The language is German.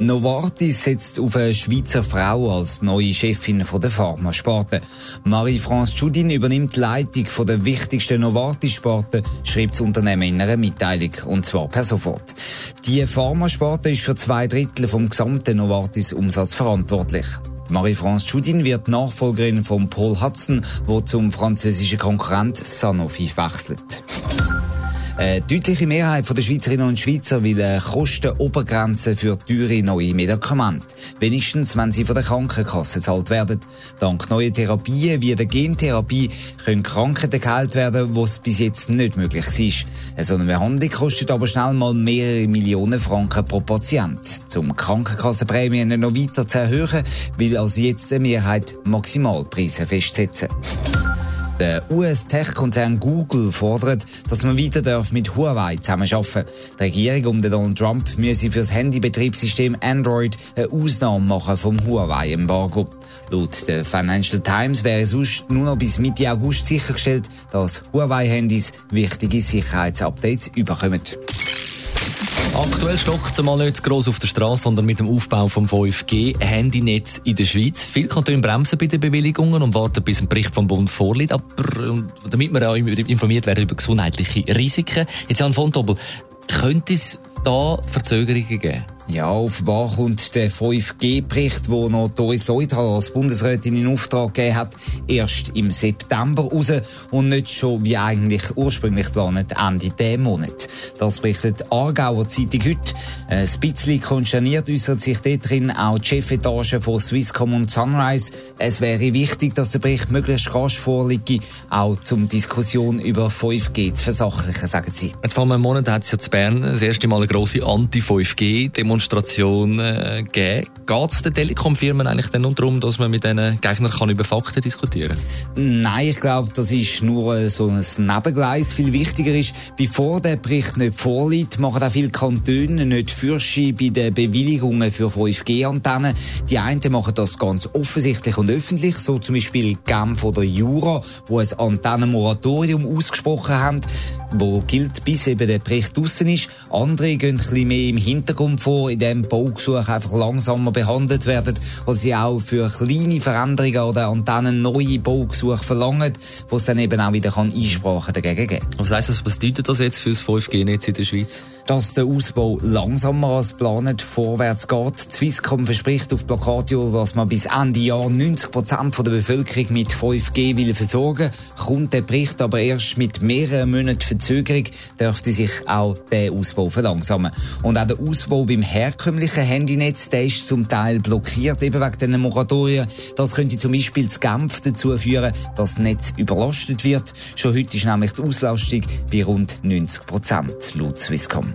Novartis setzt auf eine Schweizer Frau als neue Chefin der Pharmasparte. Marie-France Judin übernimmt die Leitung der wichtigsten Novartis-Sparte, schreibt das Unternehmen in einer Mitteilung, und zwar per sofort. Die Pharmasparte ist für zwei Drittel vom gesamten Novartis-Umsatz verantwortlich. Marie-France Judin wird Nachfolgerin von Paul Hudson, wo zum französischen Konkurrent Sanofi wechselt. Eine deutliche Mehrheit der Schweizerinnen und Schweizer will eine Kostenobergrenze für teure neue Medikamente. Wenigstens, wenn sie von der Krankenkasse gezahlt werden. Dank neuer Therapien wie der Gentherapie können Krankheiten geheilt werden, was bis jetzt nicht möglich ist. So eine Behandlung kostet aber schnell mal mehrere Millionen Franken pro Patient. Zum Krankenkassenprämien noch weiter zu erhöhen, will also jetzt eine Mehrheit Maximalpreise festsetzen. Der US-Tech-Konzern Google fordert, dass man weiter darf mit Huawei zusammenarbeiten Die Regierung um Donald Trump müsse für das Handybetriebssystem Android eine Ausnahme machen vom Huawei-Embargo. Laut der Financial Times wäre sonst nur noch bis Mitte August sichergestellt, dass Huawei-Handys wichtige Sicherheitsupdates überkommen. Aktuell stockt es mal nicht gross auf der Straße, sondern mit dem Aufbau vom 5G-Handynetz in der Schweiz. Viele Kantone bremsen bei den Bewilligungen und warten, bis ein Bericht vom Bund vorliegt. Aber damit wir auch informiert werden über gesundheitliche Risiken. Jetzt Jan von Tobel, könnte es da Verzögerungen geben? Ja, offenbar kommt der 5G-Bericht, wo noch Doris Leuthal als Bundesrätin in Auftrag gegeben hat, erst im September raus und nicht schon wie eigentlich ursprünglich geplant Ende diesen Monat. Das berichtet die Aargauer Zeitung heute. Ein bisschen konsterniert äußert sich dort drin auch die Chefetage von Swisscom und Sunrise. Es wäre wichtig, dass der Bericht möglichst rasch vorliege, auch zum Diskussion über 5G zu versachlichen, sagen sie. Vor einem Monat hat es ja zu Bern das erste Mal eine grosse Anti-5G-Demonstration Demonstration äh, geben. Geht es den Telekom-Firmen eigentlich dann nur darum, dass man mit diesen Gegnern kann über Fakten diskutieren kann? Nein, ich glaube, das ist nur äh, so ein Nebengleis. Viel wichtiger ist, bevor der Bericht nicht vorliegt, machen auch viele Kantone nicht Fürsche bei den Bewilligungen für 5G-Antennen. Die einen machen das ganz offensichtlich und öffentlich, so zum Beispiel Genf oder Jura, wo ein Antennenmoratorium ausgesprochen haben, wo gilt, bis eben der Bericht draussen ist. Andere gehen ein bisschen mehr im Hintergrund vor, in dem Baugesuch einfach langsamer behandelt werden, weil sie auch für kleine Veränderungen oder Antennen neue Baugesuche verlangen, wo es dann eben auch wieder Einsprachen dagegen geben kann. Was heisst das, was bedeutet das jetzt für das 5G-Netz in der Schweiz? Dass der Ausbau langsamer als geplant vorwärts geht. Swisscom verspricht auf Plakatio, dass man bis Ende Jahr 90 Prozent der Bevölkerung mit 5G will versorgen. Kommt der Bericht aber erst mit mehreren Monaten Verzögerung, dürfte sich auch der Ausbau verlangsamen. Und auch der Ausbau beim herkömmlichen Handynetz, der ist zum Teil blockiert, eben wegen diesen Moratorien. Das könnte zum Beispiel zu Genf dazu führen, dass das Netz überlastet wird. Schon heute ist nämlich die Auslastung bei rund 90 Prozent, laut Swisscom.